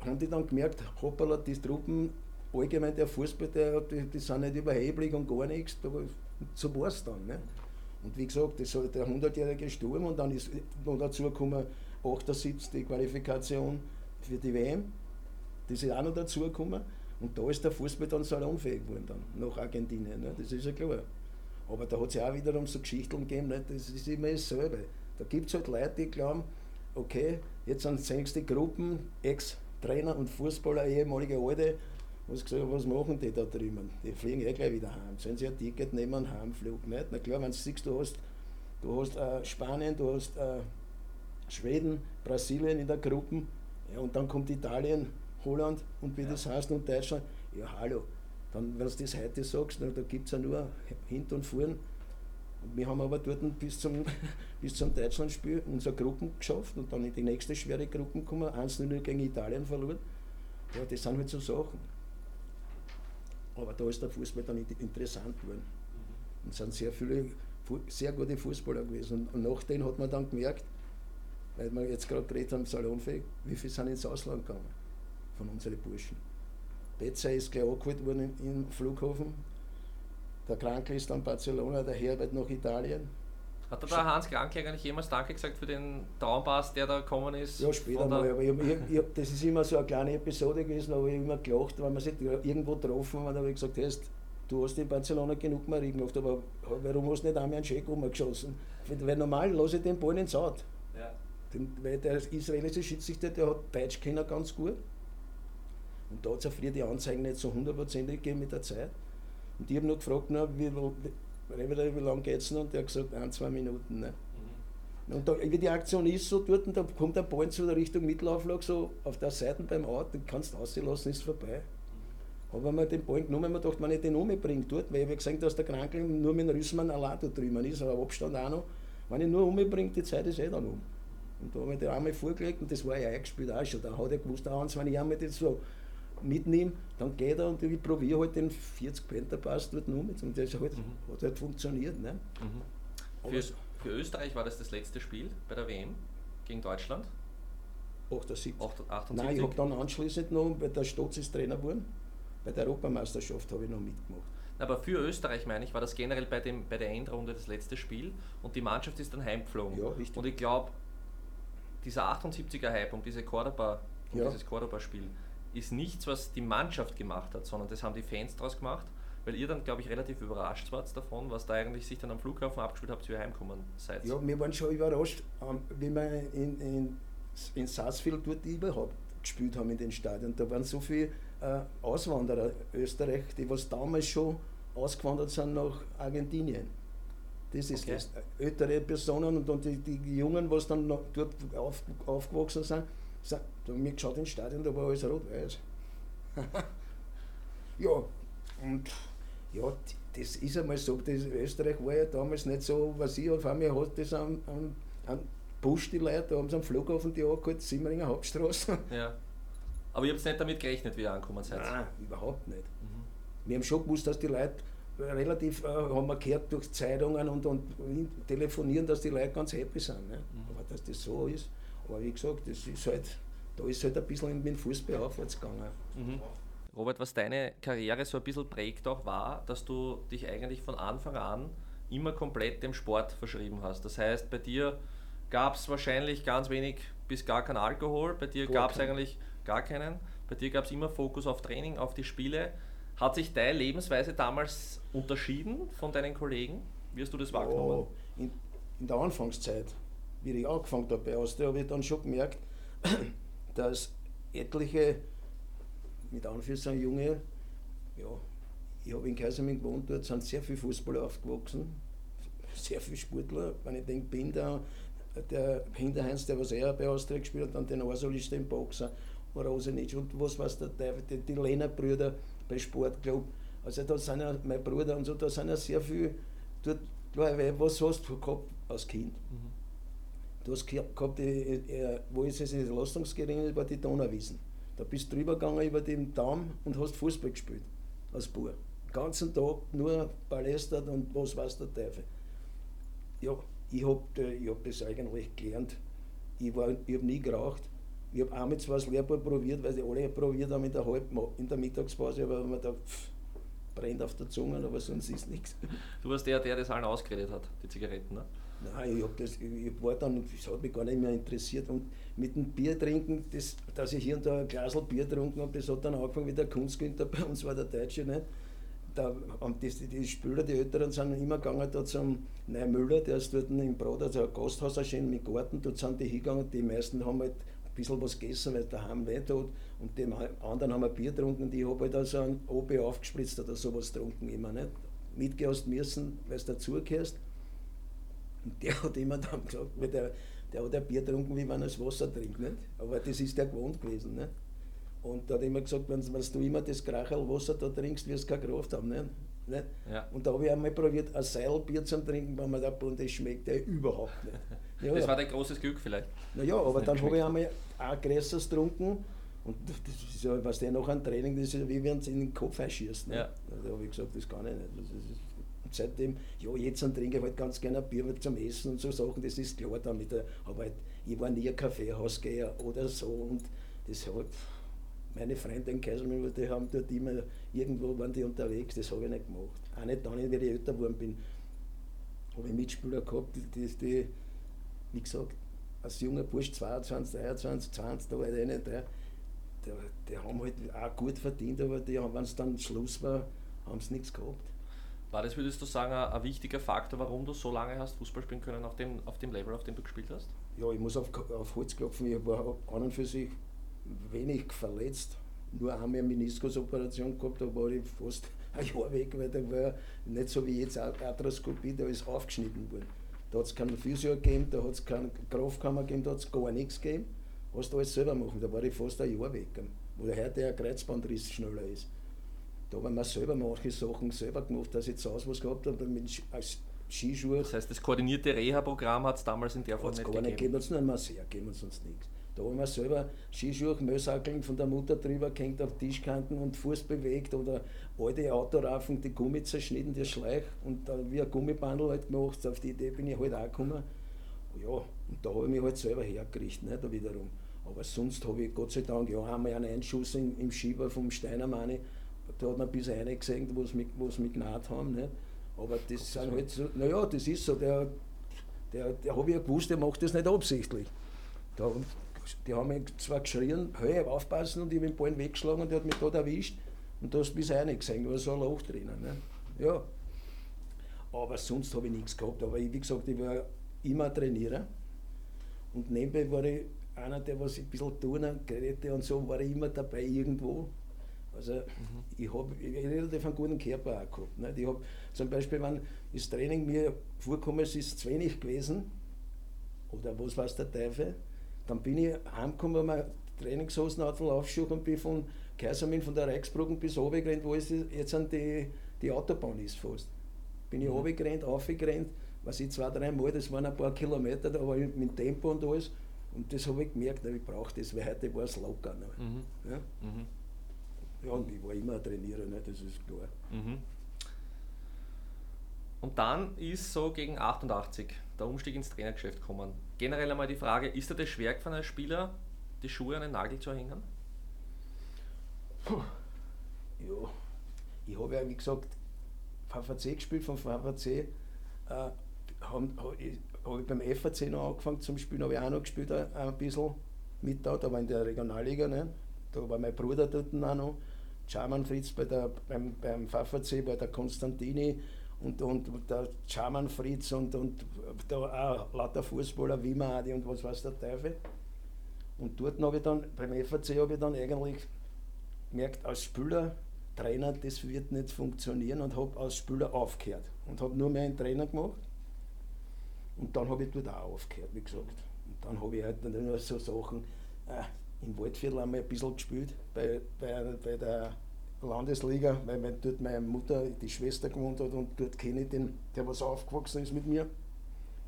Speaker 2: haben die dann gemerkt, hoppala, die Truppen, allgemein der Fußball, der, die, die sind nicht überheblich und gar nichts, aber so war es dann. Ne? Und wie gesagt, das der 100-jährige Sturm und dann ist noch dazu gekommen, 78 die Qualifikation für die WM. Das ist auch noch dazu gekommen. Und da ist der Fußball dann salonfähig geworden, dann, nach Argentinien. Ne? Das ist ja klar. Aber da hat es ja auch wiederum so Geschichten gegeben, ne? das ist immer dasselbe. Da gibt es halt Leute, die glauben, okay, jetzt sind sechste Gruppen, Ex-Trainer und Fußballer, ehemalige Alte, was gesagt, was machen die da drüben? Die fliegen eh gleich wieder heim. Sollen sie ein Ticket nehmen, Heimflug? Nicht? Na klar, wenn du siehst, du hast, du hast äh, Spanien, du hast äh, Schweden, Brasilien in der Gruppe, ja, und dann kommt Italien, Holland und wie ja. das heißt und Deutschland. Ja, hallo. Dann, wenn du das heute sagst, na, da gibt es ja nur Hint und Fuhren. Und wir haben aber dort bis zum, bis zum Deutschlandspiel unsere Gruppen geschafft und dann in die nächste schwere Gruppe gekommen, 1-0 gegen Italien verloren. Ja, das sind halt so Sachen. Aber da ist der Fußball dann interessant geworden. Mhm. Und es sind sehr viele sehr gute Fußballer gewesen. Und nach denen hat man dann gemerkt, weil wir jetzt gerade geredet haben, salonfähig, wie viele sind ins Ausland gegangen von unseren Burschen. Betzer ist gleich angeholt worden im Flughafen, der Kranke ist dann Barcelona, der Herbert nach Italien.
Speaker 1: Hat der Hans Kranke eigentlich jemals Danke gesagt für den Traumpass, der da gekommen ist?
Speaker 2: Ja, später mal, aber ich, ich, ich, das ist immer so eine kleine Episode gewesen, aber ich habe immer gelacht, wenn man sich irgendwo getroffen hat, habe ich gesagt, hey, du hast in Barcelona genug Marien gemacht, aber warum hast du nicht einmal einen Scheck umgeschossen? Weil normal lasse ich den Ball ins Out. Den, weil der israelische Schiedsrichter, der hat Deutsch kennen ganz gut. Und da hat es auch früher die Anzeigen nicht so hundertprozentig gegeben mit der Zeit. Und ich habe noch gefragt, na, wie, wie, wie lange geht es noch? Und der hat gesagt, ein, zwei Minuten. Ne? Mhm. Und da, wie die Aktion ist, so dort, und da kommt der Ball zu der Richtung Mittelauflage, so auf der Seite beim Out, den kannst du auslassen, ist vorbei. Mhm. Aber man den Ball genommen, man dachte, man nicht den umbringt dort, weil ich habe gesehen, dass der Krankel nur mit dem Rüssmann allein da drüben ist, aber Abstand auch noch. Wenn ich nur umbringe, die Zeit ist eh dann um. Und da habe ich den einmal vorgelegt und das war ja eingespielt auch schon. Da hat er gewusst, auch wenn ich einmal das so mitnehme, dann geht er und ich probiere halt den 40 Penter Pass dort um. Und das halt, mhm. hat halt funktioniert. Ne?
Speaker 1: Mhm. Für, für, Österreich war das das letzte Spiel bei der WM gegen Deutschland?
Speaker 2: 78. 78. Nein, ich habe dann anschließend noch bei der Stotz Trainer geworden. Bei der Europameisterschaft habe ich noch mitgemacht.
Speaker 1: Aber für Österreich, meine ich, war das generell bei, dem, bei der Endrunde das letzte Spiel und die Mannschaft ist dann heimgeflogen. Ja, richtig. Und ich glaube, dieser 78er Hype um diese Cordoba, um ja. dieses Cordoba-Spiel ist nichts, was die Mannschaft gemacht hat, sondern das haben die Fans daraus gemacht, weil ihr dann, glaube ich, relativ überrascht wart davon, was da eigentlich sich dann am Flughafen abgespielt habt, wie ihr heimgekommen seid.
Speaker 2: Ja, wir waren schon überrascht, ähm, wie wir in, in, in Sarsfield dort überhaupt gespielt haben in den Stadien. Da waren so viele äh, Auswanderer Österreich, die was damals schon ausgewandert sind nach Argentinien. Das ist okay. das. Ältere Personen und, und die, die Jungen, was dann dort auf, aufgewachsen sind, da haben wir geschaut ins Stadion, da war alles rot-weiß. ja, und ja, das ist einmal so, das Österreich war ja damals nicht so, was ich auf einmal hat das an, an, an Busch die Leute, da haben sie am Flughafen die angeholt, Simmeringer Hauptstraße.
Speaker 1: Ja. Aber ihr habt nicht damit gerechnet, wie ihr angekommen seid?
Speaker 2: Nein, überhaupt nicht. Mhm. Wir haben schon gewusst, dass die Leute relativ, äh, haben wir gehört durch Zeitungen und, und telefonieren, dass die Leute ganz happy sind. Ne? Mhm. Aber dass das so ist, aber wie gesagt, das ist halt, da ist halt ein bisschen mit dem Fußball aufwärts gegangen. Mhm.
Speaker 1: Robert, was deine Karriere so ein bisschen prägt auch war, dass du dich eigentlich von Anfang an immer komplett dem Sport verschrieben hast. Das heißt, bei dir gab es wahrscheinlich ganz wenig bis gar kein Alkohol. Bei dir gab es eigentlich gar keinen. Bei dir gab es immer Fokus auf Training, auf die Spiele. Hat sich deine Lebensweise damals unterschieden von deinen Kollegen? Wie hast du das wahrgenommen?
Speaker 2: Ja, in, in, der Anfangszeit, wie ich angefangen habe bei Austria, habe ich dann schon gemerkt, dass etliche, mit Anführungszeichen junge, ja, ich habe in Kaiserming gewohnt, dort sind sehr viele Fußballer aufgewachsen, sehr viele Sportler. Wenn ich denke, Binder, der Hinterheinz, der was er bei Austria gespielt hat, dann den Arsol ist den Boxer, Rosenic und was weiß der Teufel, die, die Lehner-Brüder bei Sportclub. Also da sind ja mein Bruder und so, da sind ja sehr viel, dort, was hast du gehabt als Kind? Mhm. Du hast gehabt, wo ist es, Leistungsgeringe war die Donauwiesen. Da bist du drüber gegangen über den Damm und hast Fußball gespielt, als Bub. Den ganzen Tag nur palästert und was weiß der Teufel. Ja, ich habe ich hab das eigentlich gelernt. Ich, ich habe nie geraucht. Ich habe einmal zwar das Lehrbuch probiert, weil sie alle probiert haben in der, Halb in der Mittagspause, aber man da pff, brennt auf der Zunge, aber sonst ist nichts.
Speaker 1: Du warst der, der das allen ausgeredet hat, die Zigaretten, ne?
Speaker 2: Nein, ich, hab das, ich war dann, das hat mich gar nicht mehr interessiert. Und mit dem Bier trinken, das, dass ich hier und da ein Glas Bier getrunken habe, das hat dann angefangen wie der Kunstgünter, bei uns war der Deutsche nicht. Da haben die, die Spieler, die Älteren, sind immer gegangen da zum Neumüller, der ist dort im Brot, also ein Gasthaus erschienen mit Garten, dort sind die hingegangen, die meisten haben halt bisschen was gegessen, weil daheim nicht hat. Und die anderen haben ein Bier getrunken ich habe halt also ein OB aufgespritzt oder sowas getrunken, immer nicht. Mitgehst müssen, weil du dazugehörst. Und der hat immer dann gesagt, weil der, der hat ein Bier getrunken, wie man das Wasser trinkt. Nicht? Aber das ist der gewohnt gewesen. Nicht? Und der hat immer gesagt, wenn, wenn du immer das Krachel Wasser da trinkst, wirst du keine Kraft haben. Nicht? Nicht? Ja. Und da habe ich einmal probiert, ein Seilbier zu trinken, weil man da und das schmeckt ja überhaupt nicht.
Speaker 1: Ja, das war dein großes Glück vielleicht.
Speaker 2: Naja, aber dann habe ich einmal ein Gräsers getrunken und das ist ja, was der noch ein Training, das ist ja wie wenn es in den Kopf einschießt. Ne? Ja. Da habe ich gesagt, das kann ich nicht. Und seitdem, ja, jetzt trinke ich halt ganz gerne ein Bier zum Essen und so Sachen, das ist klar damit. Aber halt, ich war nie ein Kaffeehausgeher oder so und das halt, meine Freunde in Kaisermühl, die haben dort immer irgendwo waren die unterwegs, das habe ich nicht gemacht. Auch nicht dann, wie ich älter geworden bin, habe ich Mitspieler gehabt, die, die, wie gesagt, als junger Bursch 22, 23, 20, da war ich nicht, der, die, die haben halt auch gut verdient, aber wenn es dann Schluss war, haben sie nichts gehabt.
Speaker 1: War das, würdest du sagen, ein, ein, wichtiger Faktor, warum du so lange hast Fußball spielen können auf dem, auf dem Level, auf dem du gespielt hast?
Speaker 2: Ja, ich muss auf, auf Holz klopfen, ich war an und für sich wenig verletzt. Nur einmal eine Meniskusoperation gehabt, da war ich fast ein Jahr weg, weil da war nicht so wie jetzt Arthroskopie, da ist aufgeschnitten worden. Da hat es keinen Physio gegeben, da hat es keine Kraftkammer gegeben, da hat es gar nichts gegeben. Hast du alles selber machen, da war ich fast ein Jahr weg. Wo der heute ein Kreuzbandriss schneller ist. Da haben wir selber manche Sachen selber gemacht, dass ich zu Hause was gehabt habe, mit Skischuhe.
Speaker 1: Das heißt, das koordinierte Reha-Programm hat es damals in der Form nicht
Speaker 2: gar nicht gegeben. Hat es nur ein Masseur gegeben und sonst nichts. Da haben wir selber Skischuhe, Mösackeln von der Mutter drüber gehängt auf Tischkanten und Fuß bewegt oder alte Autoraffen, die Gummi zerschnitten, der Schleich und dann wie ein Gummibandel halt gemacht. Auf die Idee bin ich halt auch gekommen. Ja, und da habe ich mich halt selber hergerichtet, ne, da wiederum. Aber sonst habe ich Gott sei Dank ja einmal einen Einschuss im, im Schieber vom Steinermanni da hat man bis eine gesehen, wo sie mich, mich genannt haben. Nicht? Aber das sind halt so, naja, das ist so, der, der, der habe ich ja gewusst, der macht das nicht absichtlich. Da, die haben mich zwar geschrien, hey, aufpassen, und ich habe den Ball weggeschlagen und der hat mich dort erwischt. Und da hast du bis eine gesehen, da war so ein Loch drinnen. Ne? Ja. Aber sonst habe ich nichts gehabt. Aber ich, wie gesagt, ich war immer Trainierer. Und nebenbei war ich einer, der was ein bisschen tun, Geräte und so, war ich immer dabei irgendwo. Also mhm. ich habe relativ einen guten Körper auch gehabt. Nicht? Ich habe zum Beispiel, wenn das Training mir vorkommen ist, ist zu wenig gewesen, oder was weiß der Teufel, dann bin ich heimgekommen, meine Trainingshosen aufschuch und bin von Kaisermin von der Reichsbrücken bis oben gerannt, wo es jetzt an die, die Autobahn ist fast. Bin ich mhm. runtergerannt, aufgerannt, was ich zwei, drei Mal, das waren ein paar Kilometer, da war ich mit Tempo und alles. Und das habe ich gemerkt, ich brauche das, weil heute war es locker. Mhm. Ja? Mhm. Ja, und ich war immer ein Trainierer, ne? das ist klar. Mhm.
Speaker 1: Und dann ist so gegen 88 der Umstieg ins Trainergeschäft gekommen. Generell einmal die Frage, ist da das schwer von einem Spieler, die Schuhe an den Nagel zu hängen?
Speaker 2: Puh. Ja, ich habe ja wie gesagt VVC gespielt, von VVC äh, haben, habe ich beim FAC noch angefangen zum Spielen, habe ich auch noch gespielt ein, ein bisschen mit da, da war in der Regionalliga, ne? da war mein Bruder dort auch noch, Charman Fritz bei der, beim, beim FAC, bei der Konstantini und, und, der Charman Fritz und, und da auch lauter Fußballer, Wimadi und was weiß der Teufel. Und dort habe ich dann, beim FAC habe ich dann eigentlich gemerkt, als Spieler, Trainer, das wird nicht funktionieren und habe als Spieler aufgehört und habe nur mehr einen Trainer gemacht. Und dann habe ich dort auch aufgehört, wie gesagt. Und dann habe ich halt nur so Sachen, äh, im Waldviertel wir ein bisschen gespielt, bei, bei, bei der Landesliga, weil, weil dort meine Mutter, die Schwester gewohnt hat und dort kenne ich den, der was aufgewachsen ist mit mir.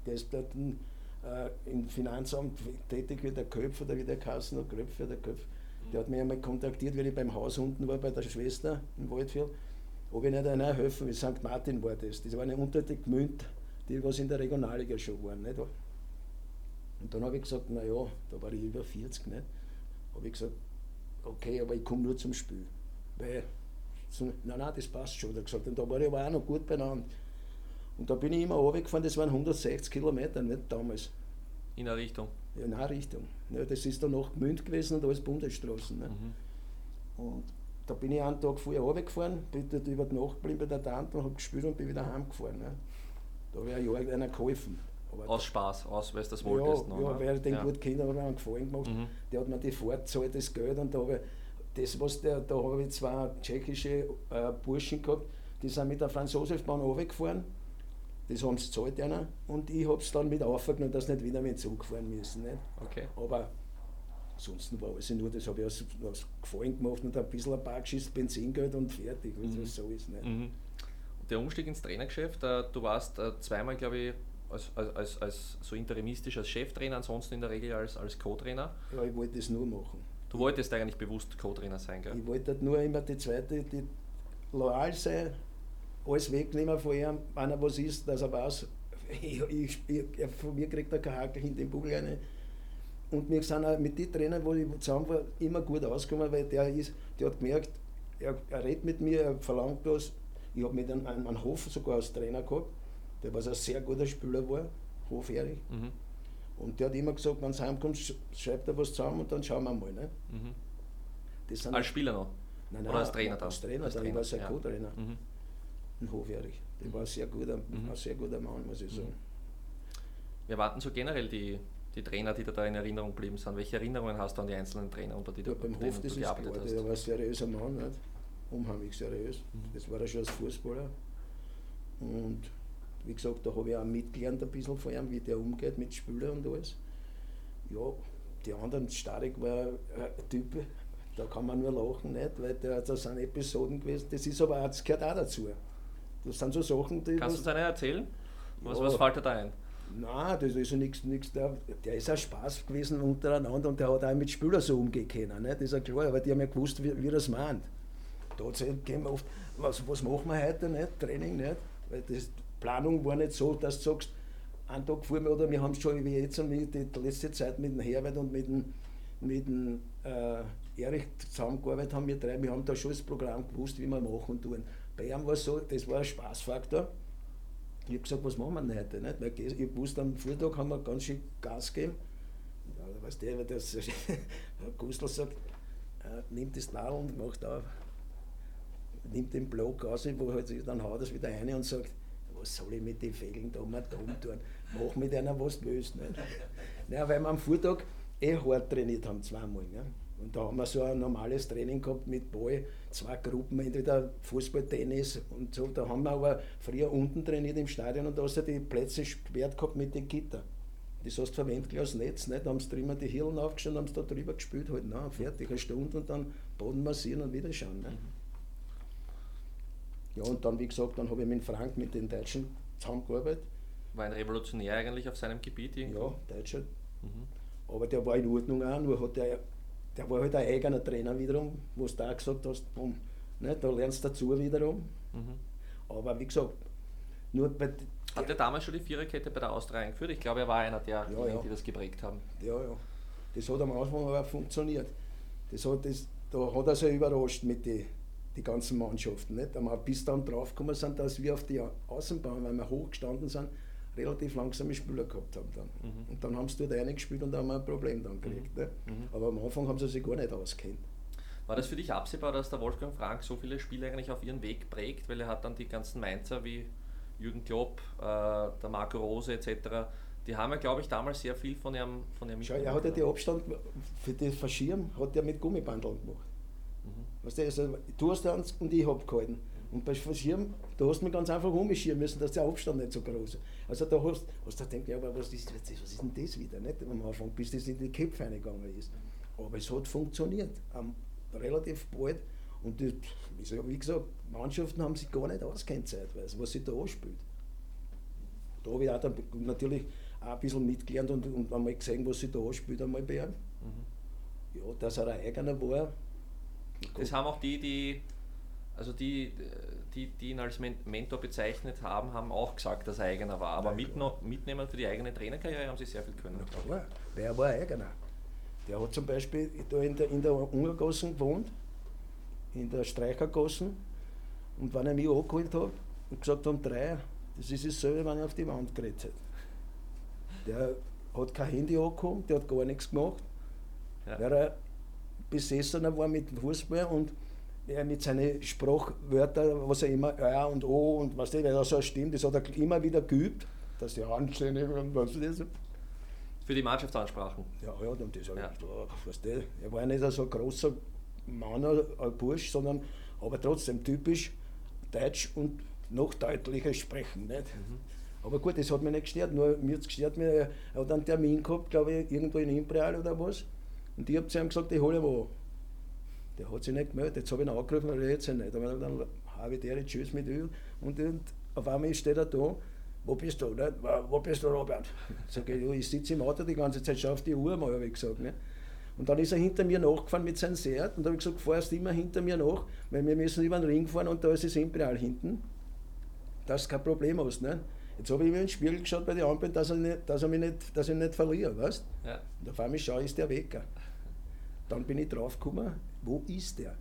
Speaker 2: Der ist dort äh, im Finanzamt tätig wie der Köpfer, der wie der Kassen oder Köpfer, der Köpfer. Der hat mich einmal kontaktiert, weil ich beim Haus unten war bei der Schwester im Waldviertel, ob ich nicht einer helfen will. St. Martin war das. Das waren unter die Gmünd, die was in der Regionalliga schon waren. Nicht? Und dann habe ich gesagt, naja, da war ich über 40, nicht? habe ich gesagt, okay, aber ich komme nur zum Spiel. Weil, nein, nein, das passt schon, hat er gesagt. Und da war ich aber auch noch gut beieinander. Und da bin ich immer runtergefahren, das waren 160 Kilometer, nicht damals.
Speaker 1: In der Richtung?
Speaker 2: Ja, in eine Richtung. Ja, das ist dann noch Gmünd gewesen und alles Bundesstraßen. Ne? Mhm. Und da bin ich einen Tag vorher runtergefahren, bin dort über die Nacht geblieben bei der Tante und habe gespielt und bin wieder heimgefahren. Ne? Da habe ich ein Jahr einer geholfen.
Speaker 1: Aber aus Spaß, aus, weil du das wolltest.
Speaker 2: Ja, noch, ja weil ich den ja. gut kennt, habe ich einen Gefallen gemacht. Mhm. Der hat mir die Fahrt zahlt, das Geld und da habe ich, das, was der, da habe ich zwei tschechische äh, Burschen gehabt, die sind mit der Franz-Josef-Bahn runtergefahren. Das haben sie zahlt einer und ich habe es dann mit aufgenommen, dass sie nicht wieder mit Zug fahren müssen. Nicht?
Speaker 1: Okay.
Speaker 2: Aber ansonsten war alles nur, das habe ich aus, aus Gefallen gemacht und ein bisschen ein paar geschissen Benzingeld und fertig, mhm. das so ist. Nicht? Mhm.
Speaker 1: Der Umstieg ins Trainergeschäft, äh, du warst äh, zweimal, glaube ich, als, als, als so interimistisch als Cheftrainer, ansonsten in der Regel als, als Co-Trainer?
Speaker 2: Ja, ich wollte das nur machen.
Speaker 1: Du wolltest eigentlich bewusst Co-Trainer sein, gell?
Speaker 2: Ich wollte nur immer die zweite, die loyal sein, alles wegnehmen von ihm, wenn er was ist, dass er weiß, ich, ich, ich, von mir kriegt er keinen Hakel in den Bugel rein. Und wir sind auch mit den Trainern, wo ich zusammen war, immer gut ausgekommen, weil der, ist, der hat gemerkt, er, er redet mit mir, er verlangt was. Ich habe mit einem, einem Hof sogar als Trainer gehabt der was ein sehr guter Spieler war, Hofjährig. Mhm. Und der hat immer gesagt, wenn du heimkommst, schreibt er was zusammen und dann schauen wir mal. Ne?
Speaker 1: Mhm. als Spieler noch?
Speaker 2: Nein, nein, Oder als Trainer dann? Als Trainer, als Trainer. ich war sehr ja. Co-Trainer. Mhm. Ein Hofjährig. Der war ein sehr guter, mhm. ein sehr guter Mann, muss ich sagen.
Speaker 1: Mhm. Wir warten so generell die, die Trainer, die da in Erinnerung geblieben sind. Welche Erinnerungen hast du an die einzelnen Trainer, unter die
Speaker 2: ja, du beim Hof, das ist klar, hast? Der war ein seriöser Mann, nicht? unheimlich seriös. Mhm. Das war er schon als Fußballer. Und wie gesagt, da habe ich auch mitgelernt ein bisschen von ihm, wie der umgeht mit Spielern und alles. Ja, die anderen, Starek war ein Typ, da kann man nur lachen, nicht? weil der, das sind Episoden gewesen, das ist aber das gehört auch dazu. Das sind so Sachen,
Speaker 1: die. Kannst du uns eine erzählen? Was, ja, was fällt dir da ein?
Speaker 2: Nein, das ist ja nichts, nichts der, der ist ein Spaß gewesen untereinander und der hat auch mit Spielern so umgehen können. Ne? Das ist ja klar, aber die haben ja gewusst, wie, wie das meint. Da gehen wir oft, was, was machen wir heute nicht? Training nicht? Weil das, Planung war nicht so, dass du sagst, einen Tag vor mir, oder wir haben es schon wie jetzt und die, letzte Zeit mit dem Herbert und mit dem, mit dem äh, Erich zusammengearbeitet haben, wir drei, wir haben da schon das Programm gewusst, wie wir machen und tun. Bei ihm war es so, das war ein Spaßfaktor. Ich habe gesagt, was machen wir heute? Nicht? Weil ich wusste, am Vortag haben wir ganz schön Gas gegeben. Ja, weißt du, das Gustl sagt, äh, nimmt das Nadel und macht auf, nimmt den Block aus, wo halt dann haut es wieder rein und sagt, was soll ich mit den Fägeln da mal tun? Mach mit einer, was willst. Nicht? Naja, weil wir am Vortag eh hart trainiert haben, zweimal. Ne? Und da haben wir so ein normales Training gehabt mit Ball, zwei Gruppen, entweder Fußball, Tennis und so. Da haben wir aber früher unten trainiert im Stadion und da hast du die Plätze gesperrt gehabt mit den Gitter. Das hast du verwendet als Netz, nicht? da haben sie drüber die Hirn aufgeschaut, haben sie da drüber gespielt, halt, na, fertig, eine Stunde und dann Boden massieren und wieder schauen. Ne? Ja, und dann, wie gesagt, dann habe ich mit Frank, mit den Deutschen zusammengearbeitet.
Speaker 1: War ein Revolutionär eigentlich auf seinem Gebiet?
Speaker 2: Irgendwo? Ja, Deutscher. Mhm. Aber der war in Ordnung auch, nur hat der, der war halt ein eigener Trainer wiederum, wo du da gesagt hast, boom, ne, da lernst du dazu wiederum. Mhm. Aber wie gesagt, nur bei.
Speaker 1: Hat er damals schon die Viererkette bei der Austria eingeführt? Ich glaube, er war einer der, ja, ja. die das geprägt haben.
Speaker 2: Ja, ja. Das hat am Anfang aber funktioniert. Das hat das, da hat er sich überrascht mit den die ganzen Mannschaften. Nicht? Aber bis dann draufgekommen sind, dass wir auf die Außenbahn, weil wir hochgestanden sind, relativ langsame Spieler gehabt haben dann. Mhm. Und dann haben sie dort reingespielt und da haben wir ein Problem dann gekriegt. Mhm. Ne? Mhm. Aber am Anfang haben sie sich gar nicht auskennt.
Speaker 1: War das für dich absehbar, dass der Wolfgang Frank so viele Spiele eigentlich auf ihren Weg prägt, weil er hat dann die ganzen Mainzer wie Jürgen Klopp, äh, der Marco Rose etc., die haben ja, glaube ich, damals sehr viel von ihrem, von ihrem
Speaker 2: Schau, er hat ja den Abstand für das Verschirm hat er mit Gummibandeln gemacht. Mhm. Weißt du, also, du hast eins und ich habe gehalten. Und bei Verschirm, da hast du mich ganz einfach umschirmen müssen, dass der Abstand nicht so groß ist. Also da hast, hast du gedacht, ja, aber was ist, was ist denn das wieder? Nicht am Anfang, bis das in die Köpfe reingegangen ist. Aber es hat funktioniert. Um, relativ bald. Und das, wie gesagt, Mannschaften haben sich gar nicht auskennt zeitweise, was sich da anspielt. Da habe ich auch dann natürlich auch ein bisschen mitgelernt und, und einmal gesehen, was sich da anspielt, einmal bei ihm. Mhm. Ja, dass er ein eigener war.
Speaker 1: Das haben auch die, die, also die, die, die ihn als Mentor bezeichnet haben, haben auch gesagt, dass er eigener war. Aber mit, mitnehmen für die eigene Trainerkarriere haben sie sehr viel können.
Speaker 2: Ja, wer war eigener? Der hat zum Beispiel da in der, in der Ungergassen gewohnt, in der Streichergassen. Und wenn er mich angeholt hat und gesagt haben, drei, das ist dasselbe, wenn er auf die Wand geredet hat. Der hat kein Handy angekommen, der hat gar nichts gemacht, ja. weil er besessener war mit dem Fußball und er mit seinen Sprachwörtern, was er immer ja und O und was der, weil er so stimmt, das hat er immer wieder geübt, dass die Handstände und was das.
Speaker 1: Für die Mannschaftsansprachen?
Speaker 2: Ja, ja, und das ja. weißt du, er war nicht so ein großer Mann, ein Bursch, sondern aber trotzdem typisch deutsch und noch deutlicher sprechen. Nicht? Mhm. Aber gut, das hat mich nicht gestört, nur mir hat es gestört, er hat einen Termin gehabt, glaube ich, irgendwo in Imperial oder was. Und ich habe zu ihm gesagt, ich hole wo. Der hat sich nicht gemeldet, jetzt habe ich ihn angerufen, er redet sich nicht. Aber dann habe ich der Tschüss mit Öl und, und auf einmal steht er da wo bist du? Nicht? Wo bist du, Robert? Sag ich, ich sitze im Auto die ganze Zeit, schau auf die Uhr mal, habe ich gesagt. Ne? Und dann ist er hinter mir nachgefahren mit seinem Seat und habe ich gesagt, fahrst immer hinter mir nach, weil wir müssen über den Ring fahren und da ist das Imperial hinten. Das ist kein Problem aus. Ne? Jetzt habe ich mir in den Spiegel geschaut bei den Ampeln, dass, er nicht, dass, er mich nicht, dass ich nicht verliere, weißt ja. Und auf einmal schaue, ist der Wecker. Dann bin ich draufgekommen, wo ist der?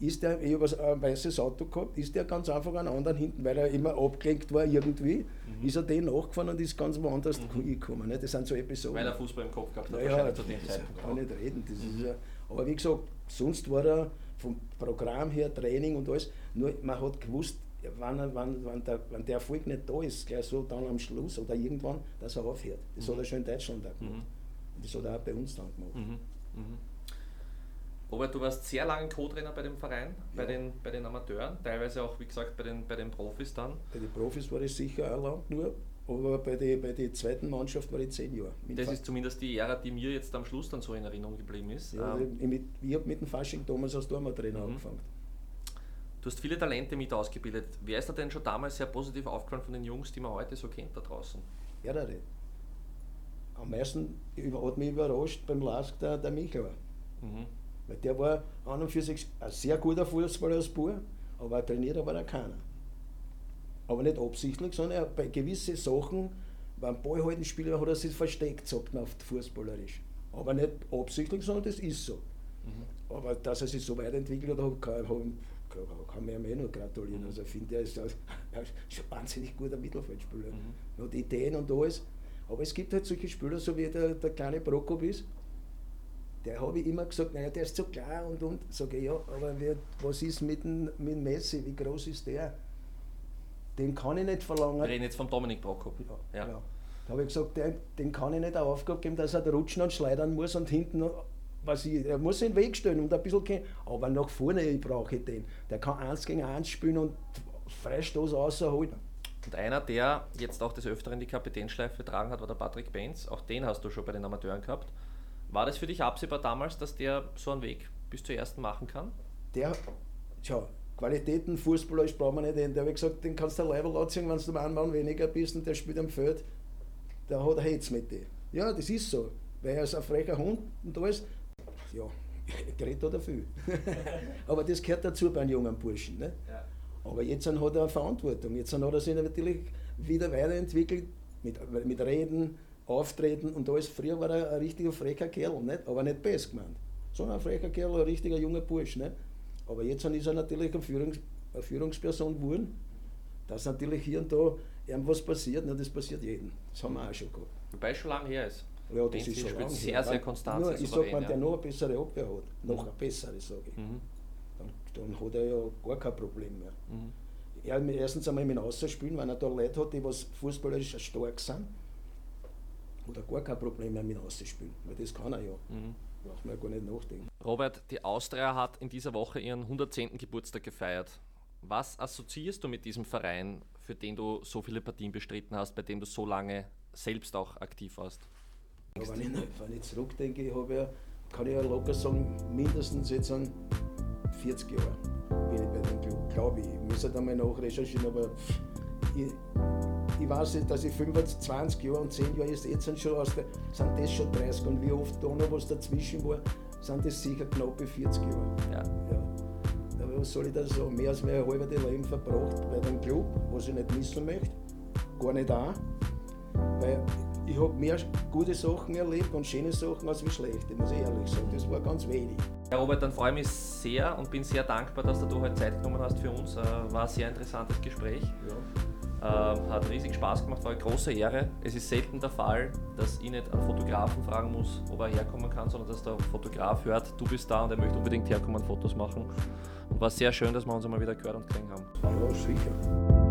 Speaker 2: ist der, ich habe ein weißes Auto gehabt, ist der ganz einfach an anderen hinten, weil er immer abgelenkt war irgendwie, mhm. ist er den nachgefahren und ist ganz woanders mhm. gekommen. Ne? Das sind so Episoden.
Speaker 1: Weil er Fußball im Kopf gehabt hat,
Speaker 2: ja, wahrscheinlich zu dem Zeitpunkt. kann nicht reden. Das mhm. ist ja, aber wie gesagt, sonst war er vom Programm her, Training und alles, nur man hat gewusst, wenn, wenn, wenn, der, wenn der Erfolg nicht da ist, gleich so dann am Schluss oder irgendwann, dass er aufhört. Das mhm. hat er schon in Deutschland auch gemacht. Mhm. Und das hat er auch bei uns dann gemacht. Mhm.
Speaker 1: Robert, du warst sehr lange Co-Trainer bei dem Verein, ja. bei, den, bei den Amateuren, teilweise auch, wie gesagt, bei den, bei den Profis dann.
Speaker 2: Bei den Profis war ich sicher auch lang nur, aber bei der bei die zweiten Mannschaft war ich zehn Jahre.
Speaker 1: Das ist zumindest die Ära, die mir jetzt am Schluss dann so in Erinnerung geblieben ist.
Speaker 2: Ja, ähm, ich, ich habe mit dem Fasching Thomas als Dormer-Trainer mhm. angefangen.
Speaker 1: Du hast viele Talente mit ausgebildet. Wer ist da denn schon damals sehr positiv aufgefallen von den Jungs, die man heute so kennt da draußen?
Speaker 2: Mehrere. Am meisten hat mich überrascht beim Lask der, der Michler. Mhm. Weil der war an und für sich ein sehr guter Fußballer als Bub, aber ein Trainierer war er keiner. Aber nicht absichtlich, sondern bei gewissen Sachen, beim Ballhaltenspieler hat er sich versteckt, sagt man auf Fußballerisch. Aber nicht absichtlich, sondern das ist so. Mhm. Aber dass er sich so weiterentwickelt hat, kann, kann man ihm eh nur gratulieren. Mhm. Also ich finde, er ist ein, ein wahnsinnig guter Mittelfeldspieler. Mhm. Hat Ideen und alles. Aber es gibt halt solche Spieler, so wie der, der kleine Prokop ist, der habe ich immer gesagt, naja, der ist so klar und und. Sage ich, ja, aber wer, was ist mit dem, mit Messi, wie groß ist der? Den kann ich nicht verlangen. Wir
Speaker 1: reden jetzt vom Dominik Prokop.
Speaker 2: Ja, ja. Da habe ich gesagt, den, den kann ich nicht eine Aufgabe geben, dass er rutschen und schleudern muss und hinten, was ich, er muss den Weg stellen und ein bisschen kennen. Aber nach vorne ich brauche ich den. Der kann eins gegen eins spielen und Freistoß rausholen.
Speaker 1: Und einer, der jetzt auch des Öfteren die Kapitänschleife getragen hat, war der Patrick Benz. Auch den hast du schon bei den Amateuren gehabt. War das für dich absehbar damals, dass der so einen Weg bis zur ersten machen kann?
Speaker 2: Der, schau, Qualitäten Fußballer brauchen wir nicht hin. Der hat gesagt, den kannst du Level anziehen, wenn du einen Mann weniger bist und der spielt am Feld, der hat er Hetz mit dir. Ja, das ist so. Weil er ist ein frecher Hund und alles. Ja, gerät hat er viel. Aber das gehört dazu bei einem jungen Burschen. Ne? Ja. Aber jetzt hat er eine Verantwortung. Jetzt hat er sich natürlich wieder weiterentwickelt mit, mit Reden, auftreten und alles. Früher war er ein richtiger frecher Kerl, nicht? aber nicht best gemeint, sondern ein frecher Kerl, ein richtiger junger Bursch. Nicht? Aber jetzt ist er natürlich eine, Führungs eine Führungsperson geworden. Dass natürlich hier und da irgendwas passiert, ne, das passiert jedem. Das haben wir auch schon gehabt.
Speaker 1: Wobei schon lange her ist.
Speaker 2: Ja, das ist schon lange
Speaker 1: sehr, sehr konstant.
Speaker 2: Nur, ich sage, wenn der noch eine bessere Abwehr hat, noch eine bessere, sage ich, mhm. dann, dann, hat er ja gar kein Problem mehr. Mhm. Er, erstens einmal mit dem Außerspielen, wenn er da Leute hat, die was fußballerisch stark sind, hat er gar kein Problem mehr mit dem Außerspielen, weil das kann er ja. Mhm. Braucht man ja gar nicht nachdenken.
Speaker 1: Robert, die Austria hat in dieser Woche ihren 110. Geburtstag gefeiert. Was assoziierst du mit diesem Verein, für den du so viele Partien bestritten hast, bei dem du so lange selbst auch aktiv warst?
Speaker 2: Ja, wenn, ich, wenn ich zurückdenke, ich ja, kann ich ja locker sagen, mindestens jetzt an 40 Jahre bin ich bei dem Club, glaube ich. Ich muss halt einmal nachrecherchieren, aber ich, ich weiß nicht, dass ich 25 Jahre und 10 Jahre ist jetzt schon aus der, sind das schon 30 und wie oft da noch was dazwischen war, sind das sicher knappe 40 Jahre. Ja. ja. Aber was soll ich da sagen? Mehr als mein halbes Leben verbracht bei dem Club, was ich nicht missen möchte. Gar nicht auch. Weil ich habe mehr gute Sachen erlebt und schöne Sachen als wie schlechte, muss ich ehrlich sagen. Das war ganz wenig.
Speaker 1: Ja, Robert, dann freue ich mich sehr und bin sehr dankbar, dass du heute Zeit genommen hast für uns. Äh, war ein sehr interessantes Gespräch. Ja. Ähm, hat riesig Spaß gemacht, war eine große Ehre. Es ist selten der Fall, dass ich nicht einen Fotografen fragen muss, ob er herkommen kann, sondern dass der Fotograf hört, du bist da und er möchte unbedingt herkommen und Fotos machen. Und war sehr schön, dass wir uns einmal wieder gehört und gesehen haben.
Speaker 2: Ja, sicher.